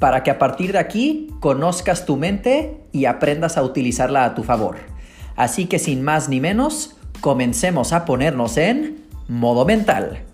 para que a partir de aquí conozcas tu mente y aprendas a utilizarla a tu favor. Así que sin más ni menos, comencemos a ponernos en modo mental.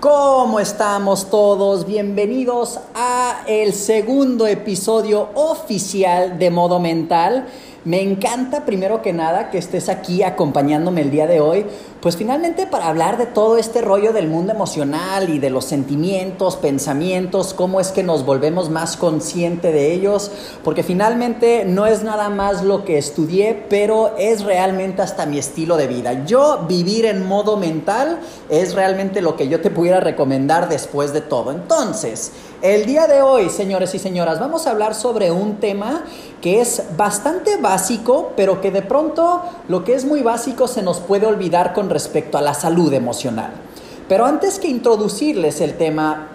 ¿Cómo estamos todos? Bienvenidos a el segundo episodio oficial de Modo Mental. Me encanta primero que nada que estés aquí acompañándome el día de hoy, pues finalmente para hablar de todo este rollo del mundo emocional y de los sentimientos, pensamientos, cómo es que nos volvemos más conscientes de ellos, porque finalmente no es nada más lo que estudié, pero es realmente hasta mi estilo de vida. Yo vivir en modo mental es realmente lo que yo te pudiera recomendar después de todo. Entonces, el día de hoy, señores y señoras, vamos a hablar sobre un tema que es bastante básico, pero que de pronto lo que es muy básico se nos puede olvidar con respecto a la salud emocional. Pero antes que introducirles el tema,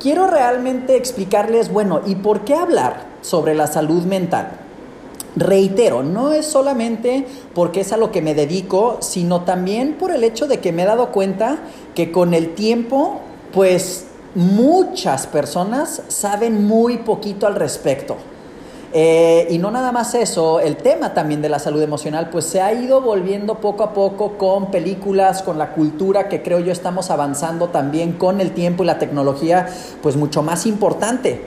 quiero realmente explicarles, bueno, ¿y por qué hablar sobre la salud mental? Reitero, no es solamente porque es a lo que me dedico, sino también por el hecho de que me he dado cuenta que con el tiempo, pues muchas personas saben muy poquito al respecto. Eh, y no nada más eso, el tema también de la salud emocional, pues se ha ido volviendo poco a poco con películas, con la cultura que creo yo estamos avanzando también con el tiempo y la tecnología, pues mucho más importante.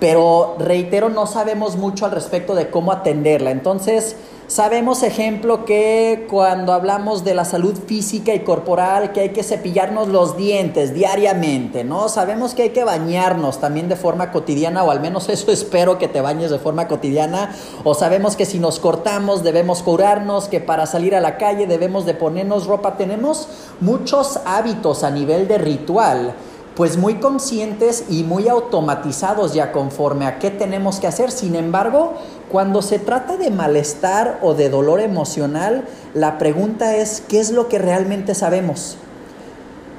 Pero reitero, no sabemos mucho al respecto de cómo atenderla. Entonces, Sabemos, ejemplo, que cuando hablamos de la salud física y corporal, que hay que cepillarnos los dientes diariamente, ¿no? Sabemos que hay que bañarnos también de forma cotidiana, o al menos eso espero que te bañes de forma cotidiana, o sabemos que si nos cortamos debemos curarnos, que para salir a la calle debemos de ponernos ropa. Tenemos muchos hábitos a nivel de ritual pues muy conscientes y muy automatizados ya conforme a qué tenemos que hacer. Sin embargo, cuando se trata de malestar o de dolor emocional, la pregunta es, ¿qué es lo que realmente sabemos?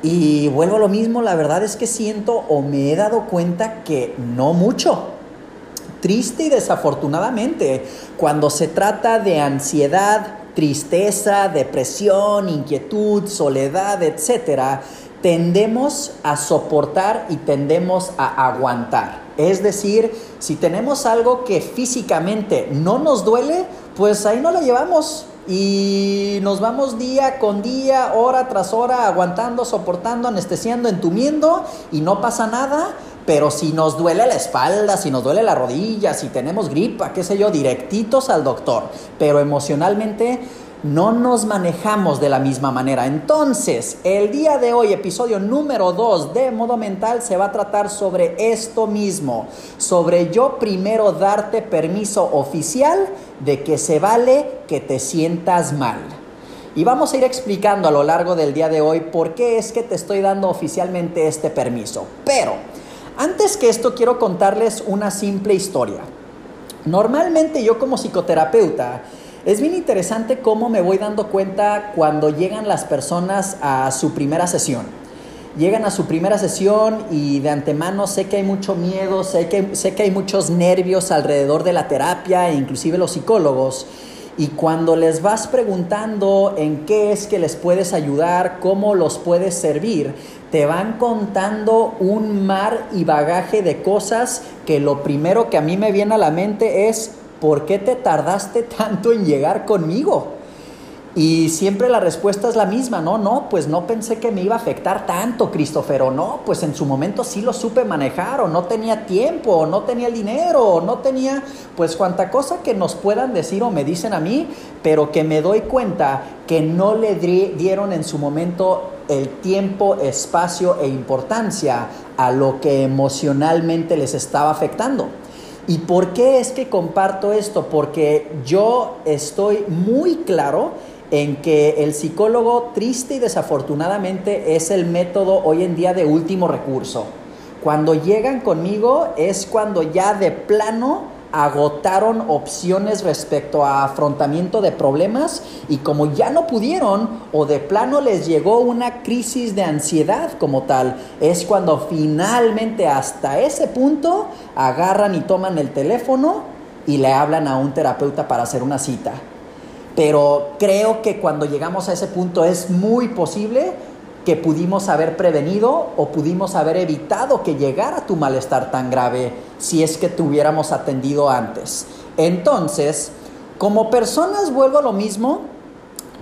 Y vuelvo a lo mismo, la verdad es que siento o me he dado cuenta que no mucho. Triste y desafortunadamente, cuando se trata de ansiedad, tristeza, depresión, inquietud, soledad, etcétera, tendemos a soportar y tendemos a aguantar. Es decir, si tenemos algo que físicamente no nos duele, pues ahí no la llevamos y nos vamos día con día, hora tras hora, aguantando, soportando, anestesiando, entumiendo y no pasa nada. Pero si nos duele la espalda, si nos duele la rodilla, si tenemos gripa, qué sé yo, directitos al doctor. Pero emocionalmente no nos manejamos de la misma manera. Entonces, el día de hoy, episodio número 2 de Modo Mental, se va a tratar sobre esto mismo, sobre yo primero darte permiso oficial de que se vale que te sientas mal. Y vamos a ir explicando a lo largo del día de hoy por qué es que te estoy dando oficialmente este permiso. Pero, antes que esto, quiero contarles una simple historia. Normalmente yo como psicoterapeuta, es bien interesante cómo me voy dando cuenta cuando llegan las personas a su primera sesión. Llegan a su primera sesión y de antemano sé que hay mucho miedo, sé que, sé que hay muchos nervios alrededor de la terapia e inclusive los psicólogos. Y cuando les vas preguntando en qué es que les puedes ayudar, cómo los puedes servir, te van contando un mar y bagaje de cosas que lo primero que a mí me viene a la mente es ¿por qué te tardaste tanto en llegar conmigo? Y siempre la respuesta es la misma, ¿no? No, pues no pensé que me iba a afectar tanto, Christopher, o no, pues en su momento sí lo supe manejar, o no tenía tiempo, o no tenía el dinero, o no tenía, pues cuanta cosa que nos puedan decir o me dicen a mí, pero que me doy cuenta que no le dieron en su momento el tiempo, espacio e importancia a lo que emocionalmente les estaba afectando. ¿Y por qué es que comparto esto? Porque yo estoy muy claro en que el psicólogo triste y desafortunadamente es el método hoy en día de último recurso. Cuando llegan conmigo es cuando ya de plano agotaron opciones respecto a afrontamiento de problemas y como ya no pudieron o de plano les llegó una crisis de ansiedad como tal, es cuando finalmente hasta ese punto agarran y toman el teléfono y le hablan a un terapeuta para hacer una cita. Pero creo que cuando llegamos a ese punto es muy posible que pudimos haber prevenido o pudimos haber evitado que llegara tu malestar tan grave si es que te hubiéramos atendido antes. Entonces, como personas, vuelvo a lo mismo,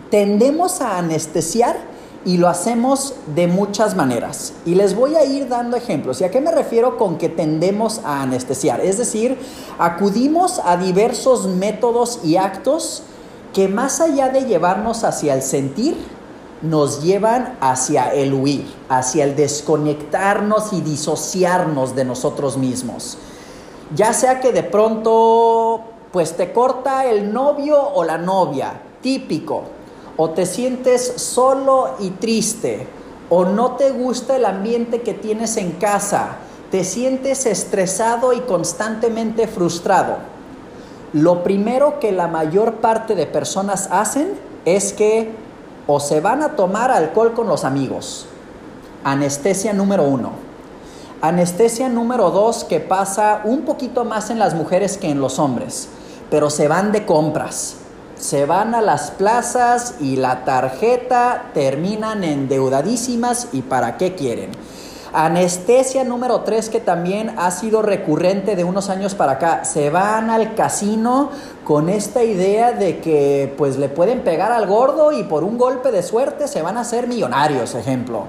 tendemos a anestesiar y lo hacemos de muchas maneras. Y les voy a ir dando ejemplos. ¿Y a qué me refiero con que tendemos a anestesiar? Es decir, acudimos a diversos métodos y actos que más allá de llevarnos hacia el sentir, nos llevan hacia el huir, hacia el desconectarnos y disociarnos de nosotros mismos. Ya sea que de pronto pues te corta el novio o la novia, típico, o te sientes solo y triste, o no te gusta el ambiente que tienes en casa, te sientes estresado y constantemente frustrado. Lo primero que la mayor parte de personas hacen es que o se van a tomar alcohol con los amigos. Anestesia número uno. Anestesia número dos que pasa un poquito más en las mujeres que en los hombres, pero se van de compras. Se van a las plazas y la tarjeta terminan endeudadísimas y para qué quieren. Anestesia número 3 que también ha sido recurrente de unos años para acá. Se van al casino con esta idea de que pues le pueden pegar al gordo y por un golpe de suerte se van a hacer millonarios, ejemplo.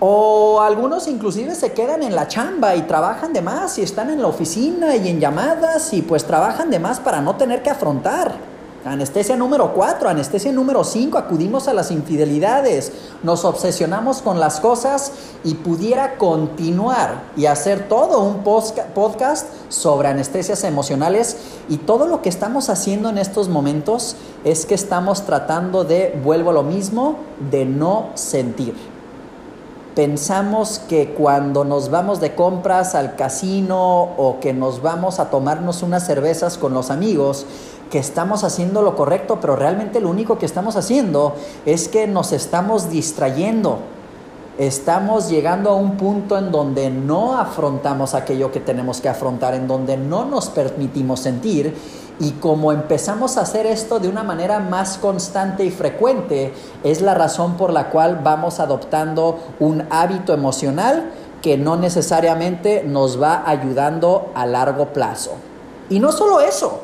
O algunos inclusive se quedan en la chamba y trabajan de más y están en la oficina y en llamadas y pues trabajan de más para no tener que afrontar. Anestesia número 4, anestesia número 5, acudimos a las infidelidades, nos obsesionamos con las cosas y pudiera continuar y hacer todo un podcast sobre anestesias emocionales y todo lo que estamos haciendo en estos momentos es que estamos tratando de, vuelvo a lo mismo, de no sentir. Pensamos que cuando nos vamos de compras al casino o que nos vamos a tomarnos unas cervezas con los amigos, que estamos haciendo lo correcto, pero realmente lo único que estamos haciendo es que nos estamos distrayendo. Estamos llegando a un punto en donde no afrontamos aquello que tenemos que afrontar, en donde no nos permitimos sentir y como empezamos a hacer esto de una manera más constante y frecuente, es la razón por la cual vamos adoptando un hábito emocional que no necesariamente nos va ayudando a largo plazo. Y no solo eso,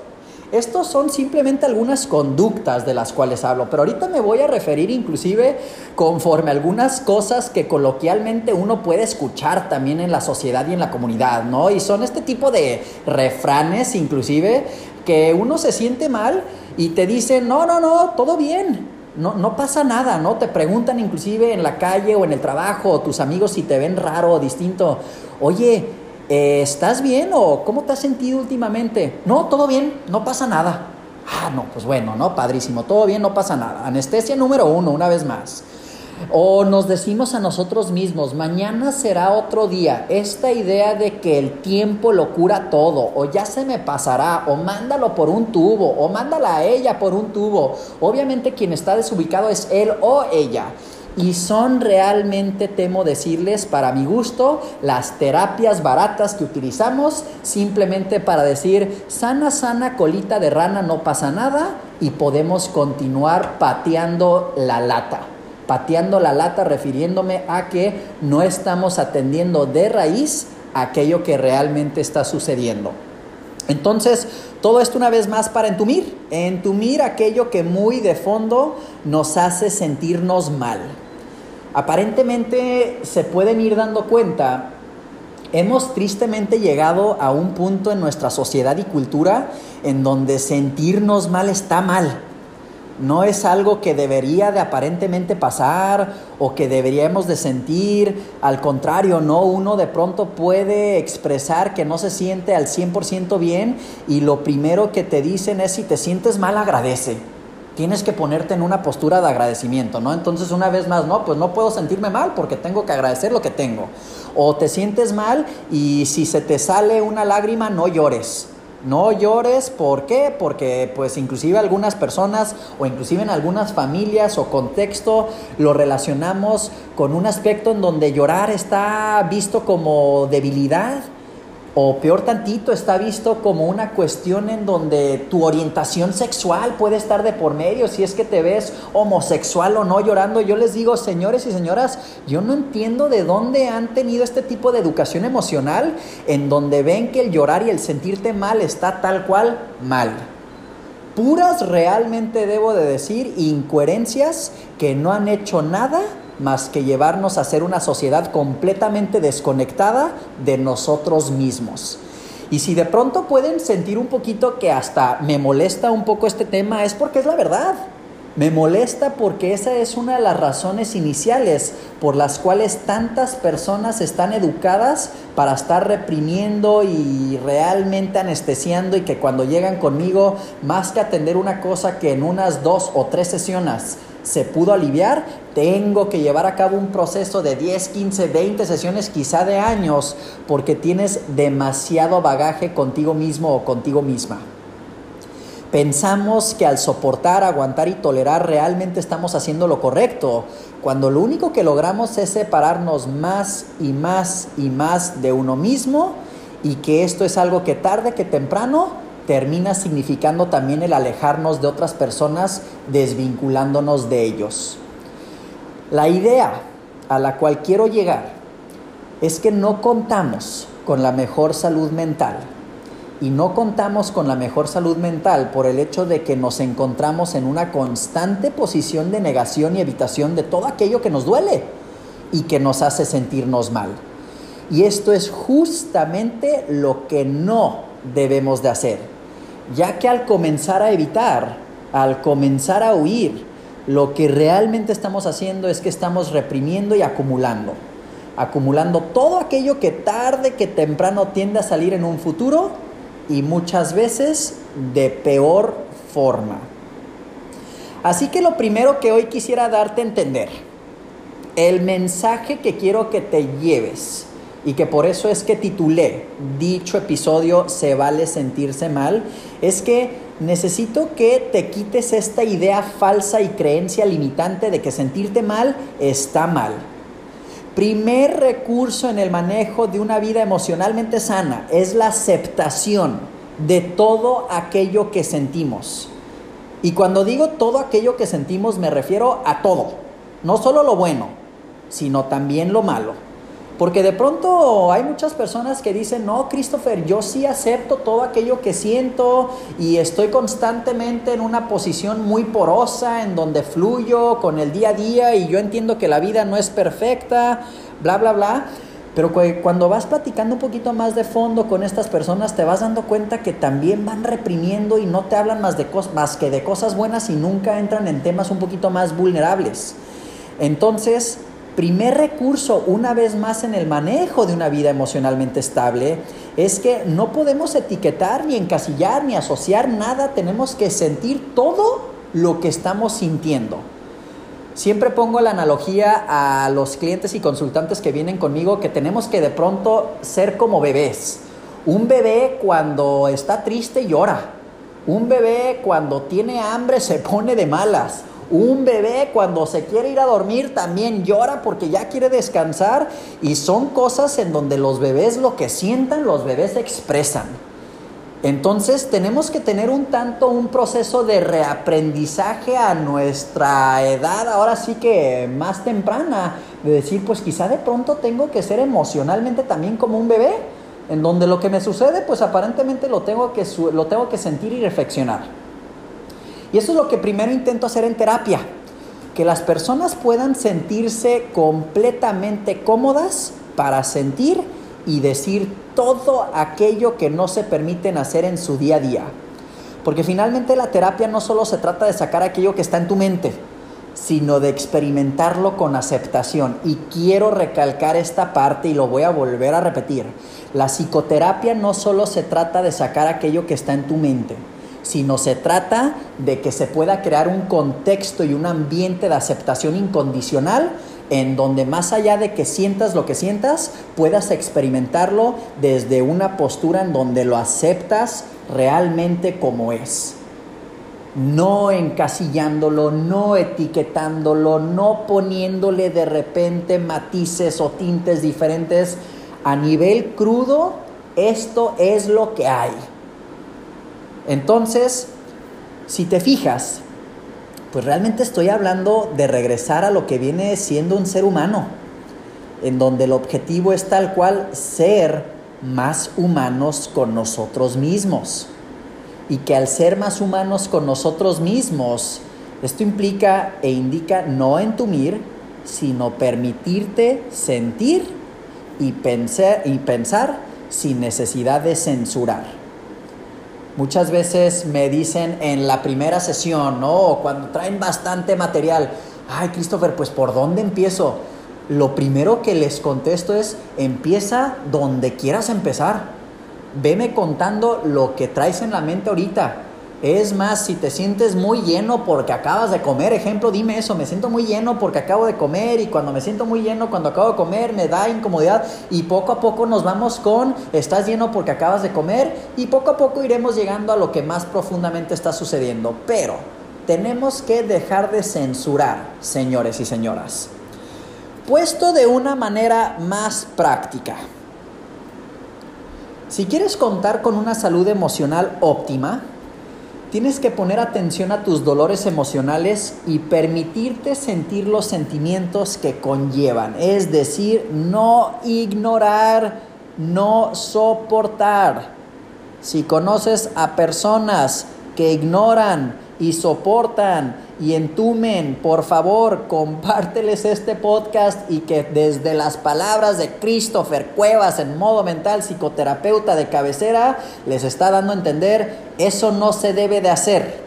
estos son simplemente algunas conductas de las cuales hablo, pero ahorita me voy a referir inclusive conforme a algunas cosas que coloquialmente uno puede escuchar también en la sociedad y en la comunidad, ¿no? Y son este tipo de refranes inclusive que uno se siente mal y te dicen, no, no, no, todo bien, no, no, pasa nada, ¿no? Te preguntan inclusive en la calle o en el trabajo o tus amigos si te ven raro o distinto. Oye, eh, ¿estás bien o cómo te has sentido últimamente? No, todo bien, no pasa nada. Ah, no, pues bueno, ¿no? Padrísimo, todo bien, no pasa nada. Anestesia número uno, una vez más. O nos decimos a nosotros mismos, mañana será otro día. Esta idea de que el tiempo lo cura todo, o ya se me pasará, o mándalo por un tubo, o mándala a ella por un tubo. Obviamente quien está desubicado es él o ella y son realmente, temo decirles, para mi gusto, las terapias baratas que utilizamos simplemente para decir, sana, sana, colita de rana, no pasa nada y podemos continuar pateando la lata. Pateando la lata refiriéndome a que no estamos atendiendo de raíz aquello que realmente está sucediendo. Entonces, todo esto una vez más para entumir, entumir aquello que muy de fondo nos hace sentirnos mal aparentemente se pueden ir dando cuenta, hemos tristemente llegado a un punto en nuestra sociedad y cultura en donde sentirnos mal está mal. No es algo que debería de aparentemente pasar o que deberíamos de sentir. Al contrario, no, uno de pronto puede expresar que no se siente al 100% bien y lo primero que te dicen es si te sientes mal agradece. Tienes que ponerte en una postura de agradecimiento, ¿no? Entonces una vez más, no, pues no puedo sentirme mal porque tengo que agradecer lo que tengo. O te sientes mal y si se te sale una lágrima, no llores. No llores, ¿por qué? Porque pues inclusive algunas personas o inclusive en algunas familias o contexto lo relacionamos con un aspecto en donde llorar está visto como debilidad o peor tantito, está visto como una cuestión en donde tu orientación sexual puede estar de por medio, si es que te ves homosexual o no llorando. Yo les digo, señores y señoras, yo no entiendo de dónde han tenido este tipo de educación emocional en donde ven que el llorar y el sentirte mal está tal cual mal. Puras realmente debo de decir incoherencias que no han hecho nada más que llevarnos a ser una sociedad completamente desconectada de nosotros mismos. Y si de pronto pueden sentir un poquito que hasta me molesta un poco este tema, es porque es la verdad. Me molesta porque esa es una de las razones iniciales por las cuales tantas personas están educadas para estar reprimiendo y realmente anestesiando y que cuando llegan conmigo, más que atender una cosa que en unas dos o tres sesiones se pudo aliviar, tengo que llevar a cabo un proceso de 10, 15, 20 sesiones, quizá de años, porque tienes demasiado bagaje contigo mismo o contigo misma. Pensamos que al soportar, aguantar y tolerar realmente estamos haciendo lo correcto, cuando lo único que logramos es separarnos más y más y más de uno mismo y que esto es algo que tarde que temprano termina significando también el alejarnos de otras personas, desvinculándonos de ellos. La idea a la cual quiero llegar es que no contamos con la mejor salud mental. Y no contamos con la mejor salud mental por el hecho de que nos encontramos en una constante posición de negación y evitación de todo aquello que nos duele y que nos hace sentirnos mal. Y esto es justamente lo que no debemos de hacer ya que al comenzar a evitar, al comenzar a huir, lo que realmente estamos haciendo es que estamos reprimiendo y acumulando. Acumulando todo aquello que tarde que temprano tiende a salir en un futuro y muchas veces de peor forma. Así que lo primero que hoy quisiera darte a entender, el mensaje que quiero que te lleves y que por eso es que titulé dicho episodio Se vale sentirse mal, es que necesito que te quites esta idea falsa y creencia limitante de que sentirte mal está mal. Primer recurso en el manejo de una vida emocionalmente sana es la aceptación de todo aquello que sentimos. Y cuando digo todo aquello que sentimos me refiero a todo, no solo lo bueno, sino también lo malo. Porque de pronto hay muchas personas que dicen, no, Christopher, yo sí acepto todo aquello que siento y estoy constantemente en una posición muy porosa en donde fluyo con el día a día y yo entiendo que la vida no es perfecta, bla, bla, bla. Pero cuando vas platicando un poquito más de fondo con estas personas, te vas dando cuenta que también van reprimiendo y no te hablan más, de más que de cosas buenas y nunca entran en temas un poquito más vulnerables. Entonces, primer recurso, una vez más en el manejo de una vida emocionalmente estable, es que no podemos etiquetar, ni encasillar, ni asociar nada, tenemos que sentir todo lo que estamos sintiendo. Siempre pongo la analogía a los clientes y consultantes que vienen conmigo que tenemos que de pronto ser como bebés. Un bebé cuando está triste llora. Un bebé cuando tiene hambre se pone de malas. Un bebé cuando se quiere ir a dormir también llora porque ya quiere descansar y son cosas en donde los bebés lo que sientan, los bebés expresan. Entonces tenemos que tener un tanto un proceso de reaprendizaje a nuestra edad, ahora sí que más temprana, de decir, pues quizá de pronto tengo que ser emocionalmente también como un bebé, en donde lo que me sucede, pues aparentemente lo tengo que, lo tengo que sentir y reflexionar. Y eso es lo que primero intento hacer en terapia, que las personas puedan sentirse completamente cómodas para sentir y decir todo aquello que no se permiten hacer en su día a día. Porque finalmente la terapia no solo se trata de sacar aquello que está en tu mente, sino de experimentarlo con aceptación. Y quiero recalcar esta parte y lo voy a volver a repetir. La psicoterapia no solo se trata de sacar aquello que está en tu mente, sino se trata de que se pueda crear un contexto y un ambiente de aceptación incondicional en donde más allá de que sientas lo que sientas, puedas experimentarlo desde una postura en donde lo aceptas realmente como es. No encasillándolo, no etiquetándolo, no poniéndole de repente matices o tintes diferentes. A nivel crudo, esto es lo que hay. Entonces, si te fijas, pues realmente estoy hablando de regresar a lo que viene siendo un ser humano, en donde el objetivo es tal cual ser más humanos con nosotros mismos. Y que al ser más humanos con nosotros mismos, esto implica e indica no entumir, sino permitirte sentir y pensar, y pensar sin necesidad de censurar. Muchas veces me dicen en la primera sesión, ¿no? cuando traen bastante material, ay Christopher, pues ¿por dónde empiezo? Lo primero que les contesto es, empieza donde quieras empezar. Veme contando lo que traes en la mente ahorita. Es más, si te sientes muy lleno porque acabas de comer, ejemplo, dime eso, me siento muy lleno porque acabo de comer y cuando me siento muy lleno, cuando acabo de comer, me da incomodidad y poco a poco nos vamos con, estás lleno porque acabas de comer y poco a poco iremos llegando a lo que más profundamente está sucediendo. Pero tenemos que dejar de censurar, señores y señoras. Puesto de una manera más práctica. Si quieres contar con una salud emocional óptima, Tienes que poner atención a tus dolores emocionales y permitirte sentir los sentimientos que conllevan. Es decir, no ignorar, no soportar. Si conoces a personas que ignoran y soportan y entumen, por favor, compárteles este podcast y que desde las palabras de Christopher Cuevas en modo mental, psicoterapeuta de cabecera, les está dando a entender, eso no se debe de hacer.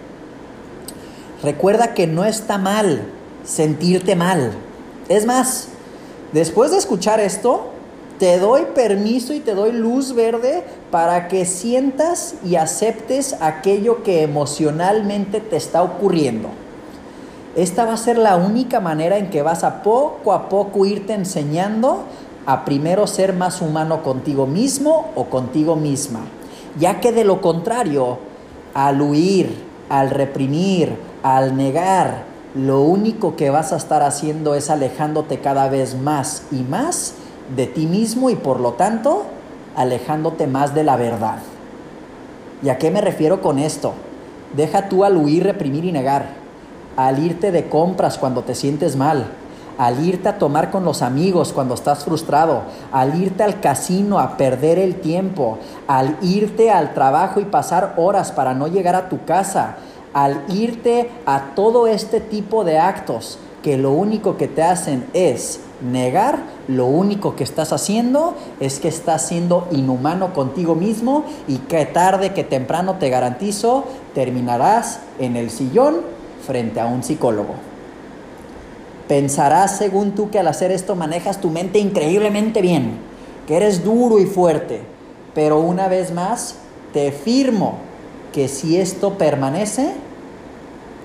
Recuerda que no está mal sentirte mal. Es más, después de escuchar esto, te doy permiso y te doy luz verde para que sientas y aceptes aquello que emocionalmente te está ocurriendo. Esta va a ser la única manera en que vas a poco a poco irte enseñando a primero ser más humano contigo mismo o contigo misma. Ya que de lo contrario, al huir, al reprimir, al negar, lo único que vas a estar haciendo es alejándote cada vez más y más de ti mismo y por lo tanto alejándote más de la verdad. ¿Y a qué me refiero con esto? Deja tú al huir, reprimir y negar al irte de compras cuando te sientes mal, al irte a tomar con los amigos cuando estás frustrado, al irte al casino a perder el tiempo, al irte al trabajo y pasar horas para no llegar a tu casa, al irte a todo este tipo de actos que lo único que te hacen es negar, lo único que estás haciendo es que estás siendo inhumano contigo mismo y que tarde que temprano te garantizo terminarás en el sillón frente a un psicólogo. Pensarás según tú que al hacer esto manejas tu mente increíblemente bien, que eres duro y fuerte, pero una vez más te firmo que si esto permanece,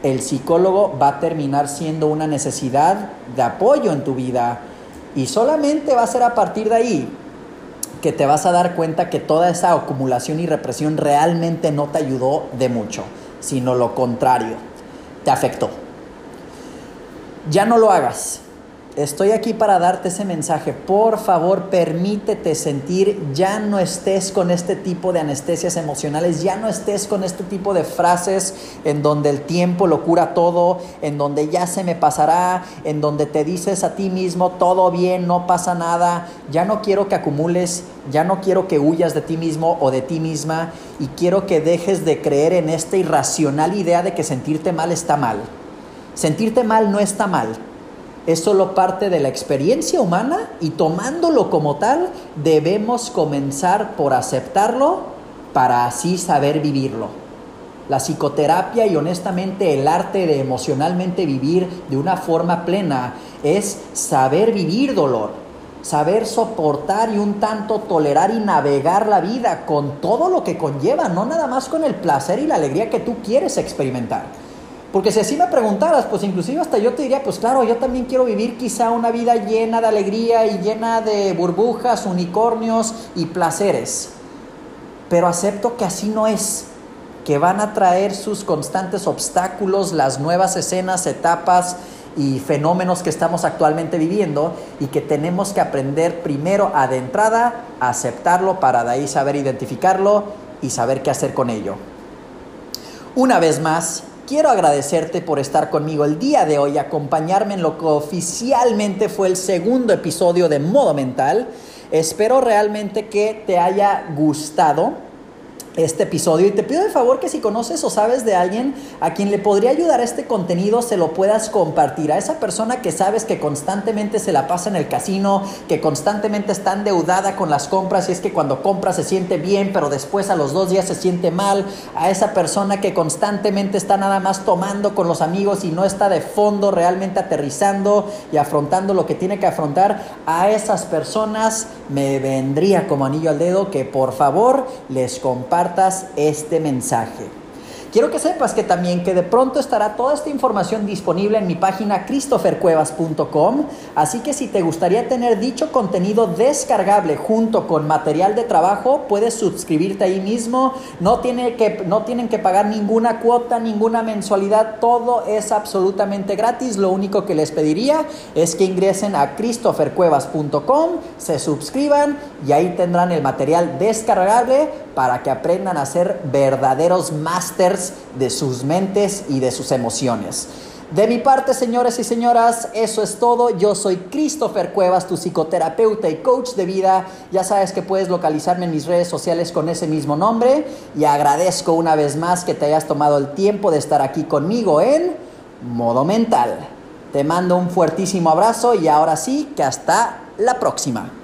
el psicólogo va a terminar siendo una necesidad de apoyo en tu vida y solamente va a ser a partir de ahí que te vas a dar cuenta que toda esa acumulación y represión realmente no te ayudó de mucho, sino lo contrario te afectó. Ya no lo hagas. Estoy aquí para darte ese mensaje. Por favor, permítete sentir, ya no estés con este tipo de anestesias emocionales, ya no estés con este tipo de frases en donde el tiempo lo cura todo, en donde ya se me pasará, en donde te dices a ti mismo, todo bien, no pasa nada. Ya no quiero que acumules, ya no quiero que huyas de ti mismo o de ti misma y quiero que dejes de creer en esta irracional idea de que sentirte mal está mal. Sentirte mal no está mal es solo parte de la experiencia humana y tomándolo como tal, debemos comenzar por aceptarlo para así saber vivirlo. La psicoterapia y honestamente el arte de emocionalmente vivir de una forma plena es saber vivir dolor, saber soportar y un tanto tolerar y navegar la vida con todo lo que conlleva, no nada más con el placer y la alegría que tú quieres experimentar. Porque si así me preguntaras, pues inclusive hasta yo te diría, pues claro, yo también quiero vivir quizá una vida llena de alegría y llena de burbujas, unicornios y placeres. Pero acepto que así no es, que van a traer sus constantes obstáculos, las nuevas escenas, etapas y fenómenos que estamos actualmente viviendo y que tenemos que aprender primero a de entrada a aceptarlo para de ahí saber identificarlo y saber qué hacer con ello. Una vez más, quiero agradecerte por estar conmigo el día de hoy, acompañarme en lo que oficialmente fue el segundo episodio de Modo Mental. Espero realmente que te haya gustado este episodio. Y te pido de favor que si conoces o sabes de alguien a quien le podría ayudar este contenido se lo puedas compartir. A esa persona que sabes que constantemente se la pasa en el casino que constantemente está endeudada con las compras y es que cuando compra se siente bien pero después a los dos días se siente mal. A esa persona que constantemente está nada más tomando con los amigos y no está de fondo realmente aterrizando y afrontando lo que tiene que afrontar a esas personas me vendría como anillo al dedo que por favor les compartan este mensaje. Quiero que sepas que también que de pronto estará toda esta información disponible en mi página christophercuevas.com, así que si te gustaría tener dicho contenido descargable junto con material de trabajo, puedes suscribirte ahí mismo, no, tiene que, no tienen que pagar ninguna cuota, ninguna mensualidad, todo es absolutamente gratis, lo único que les pediría es que ingresen a christophercuevas.com, se suscriban y ahí tendrán el material descargable para que aprendan a ser verdaderos masters de sus mentes y de sus emociones. De mi parte, señores y señoras, eso es todo. Yo soy Christopher Cuevas, tu psicoterapeuta y coach de vida. Ya sabes que puedes localizarme en mis redes sociales con ese mismo nombre. Y agradezco una vez más que te hayas tomado el tiempo de estar aquí conmigo en modo mental. Te mando un fuertísimo abrazo y ahora sí, que hasta la próxima.